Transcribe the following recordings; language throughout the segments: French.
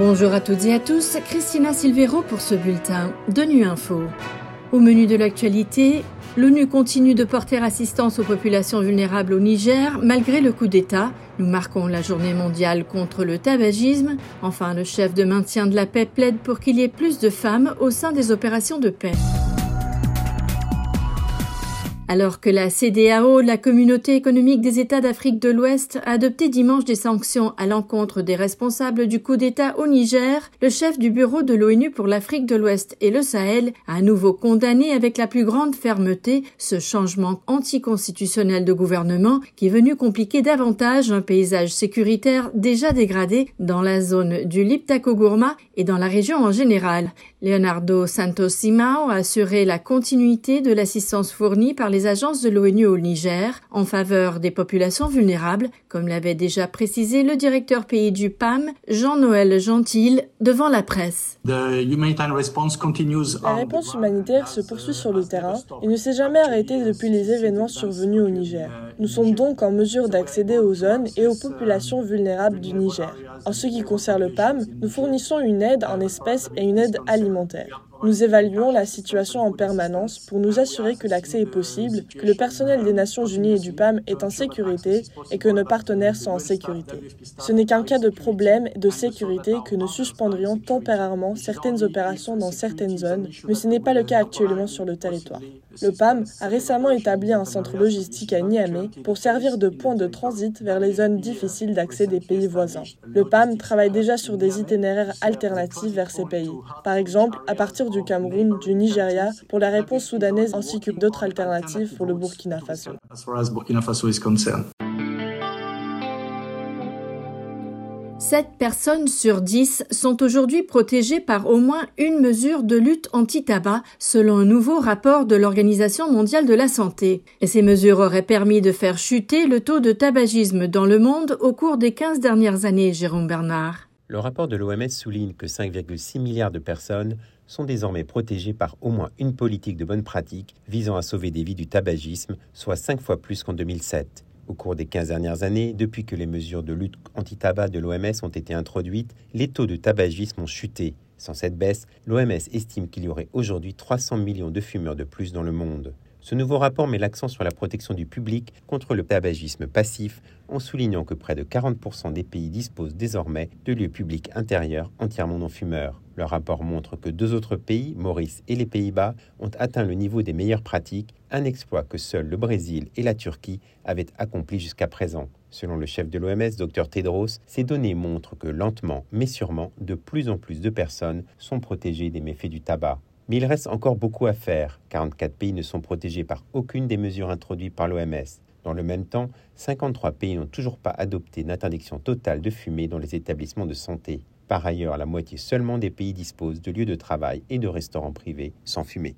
Bonjour à toutes et à tous, Christina Silvero pour ce bulletin de Nu Info. Au menu de l'actualité, l'ONU continue de porter assistance aux populations vulnérables au Niger malgré le coup d'État. Nous marquons la journée mondiale contre le tabagisme. Enfin, le chef de maintien de la paix plaide pour qu'il y ait plus de femmes au sein des opérations de paix. Alors que la CDAO, la communauté économique des États d'Afrique de l'Ouest, a adopté dimanche des sanctions à l'encontre des responsables du coup d'État au Niger, le chef du bureau de l'ONU pour l'Afrique de l'Ouest et le Sahel a à nouveau condamné avec la plus grande fermeté ce changement anticonstitutionnel de gouvernement qui est venu compliquer davantage un paysage sécuritaire déjà dégradé dans la zone du Liptako-Gourma et dans la région en général. Leonardo Santos Simao a assuré la continuité de l'assistance fournie par les agences de l'ONU au Niger en faveur des populations vulnérables, comme l'avait déjà précisé le directeur pays du PAM, Jean-Noël Gentil, devant la presse. La réponse humanitaire se poursuit sur le terrain et ne s'est jamais arrêtée depuis les événements survenus au Niger. Nous sommes donc en mesure d'accéder aux zones et aux populations vulnérables du Niger. En ce qui concerne le PAM, nous fournissons une aide en espèces et une aide alimentaire. Nous évaluons la situation en permanence pour nous assurer que l'accès est possible, que le personnel des Nations Unies et du PAM est en sécurité et que nos partenaires sont en sécurité. Ce n'est qu'en cas de problème de sécurité que nous suspendrions temporairement certaines opérations dans certaines zones, mais ce n'est pas le cas actuellement sur le territoire. Le PAM a récemment établi un centre logistique à Niamey pour servir de point de transit vers les zones difficiles d'accès des pays voisins. Le PAM travaille déjà sur des itinéraires alternatifs vers ces pays. Par exemple, à partir du Cameroun, du Nigeria pour la réponse soudanaise ainsi que d'autres alternatives pour le Burkina Faso. Sept personnes sur dix sont aujourd'hui protégées par au moins une mesure de lutte anti-tabac, selon un nouveau rapport de l'Organisation mondiale de la santé. Et ces mesures auraient permis de faire chuter le taux de tabagisme dans le monde au cours des 15 dernières années, Jérôme Bernard. Le rapport de l'OMS souligne que 5,6 milliards de personnes sont désormais protégées par au moins une politique de bonne pratique visant à sauver des vies du tabagisme, soit cinq fois plus qu'en 2007. Au cours des 15 dernières années, depuis que les mesures de lutte anti-tabac de l'OMS ont été introduites, les taux de tabagisme ont chuté. Sans cette baisse, l'OMS estime qu'il y aurait aujourd'hui 300 millions de fumeurs de plus dans le monde. Ce nouveau rapport met l'accent sur la protection du public contre le tabagisme passif en soulignant que près de 40% des pays disposent désormais de lieux publics intérieurs entièrement non fumeurs. Le rapport montre que deux autres pays, Maurice et les Pays-Bas, ont atteint le niveau des meilleures pratiques, un exploit que seuls le Brésil et la Turquie avaient accompli jusqu'à présent. Selon le chef de l'OMS, Dr Tedros, ces données montrent que lentement mais sûrement, de plus en plus de personnes sont protégées des méfaits du tabac. Mais il reste encore beaucoup à faire. 44 pays ne sont protégés par aucune des mesures introduites par l'OMS. Dans le même temps, 53 pays n'ont toujours pas adopté une interdiction totale de fumer dans les établissements de santé. Par ailleurs, la moitié seulement des pays disposent de lieux de travail et de restaurants privés sans fumer.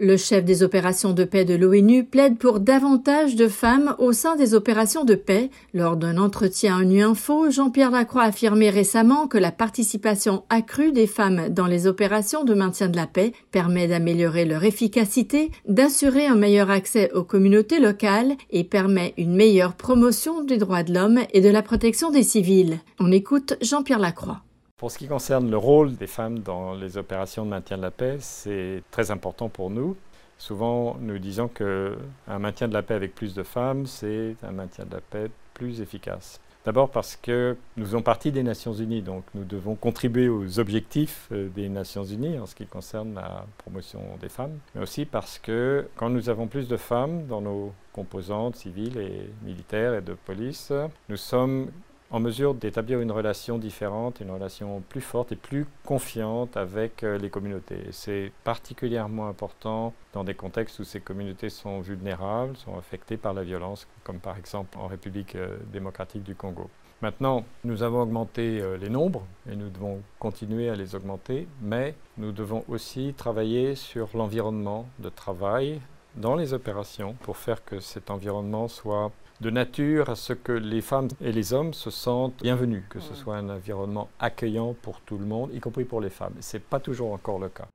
Le chef des opérations de paix de l'ONU plaide pour davantage de femmes au sein des opérations de paix. Lors d'un entretien à Nu Info, Jean-Pierre Lacroix a affirmé récemment que la participation accrue des femmes dans les opérations de maintien de la paix permet d'améliorer leur efficacité, d'assurer un meilleur accès aux communautés locales et permet une meilleure promotion des droits de l'homme et de la protection des civils. On écoute Jean-Pierre Lacroix. Pour ce qui concerne le rôle des femmes dans les opérations de maintien de la paix, c'est très important pour nous. Souvent, nous disons qu'un maintien de la paix avec plus de femmes, c'est un maintien de la paix plus efficace. D'abord parce que nous faisons partie des Nations Unies, donc nous devons contribuer aux objectifs euh, des Nations Unies en ce qui concerne la promotion des femmes, mais aussi parce que quand nous avons plus de femmes dans nos composantes civiles et militaires et de police, nous sommes en mesure d'établir une relation différente, une relation plus forte et plus confiante avec euh, les communautés. C'est particulièrement important dans des contextes où ces communautés sont vulnérables, sont affectées par la violence, comme par exemple en République euh, démocratique du Congo. Maintenant, nous avons augmenté euh, les nombres et nous devons continuer à les augmenter, mais nous devons aussi travailler sur l'environnement de travail dans les opérations pour faire que cet environnement soit de nature à ce que les femmes et les hommes se sentent bienvenus, que ce soit un environnement accueillant pour tout le monde, y compris pour les femmes. Ce n'est pas toujours encore le cas.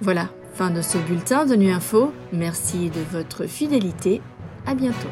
Voilà, fin de ce bulletin de Nu Info. Merci de votre fidélité. À bientôt.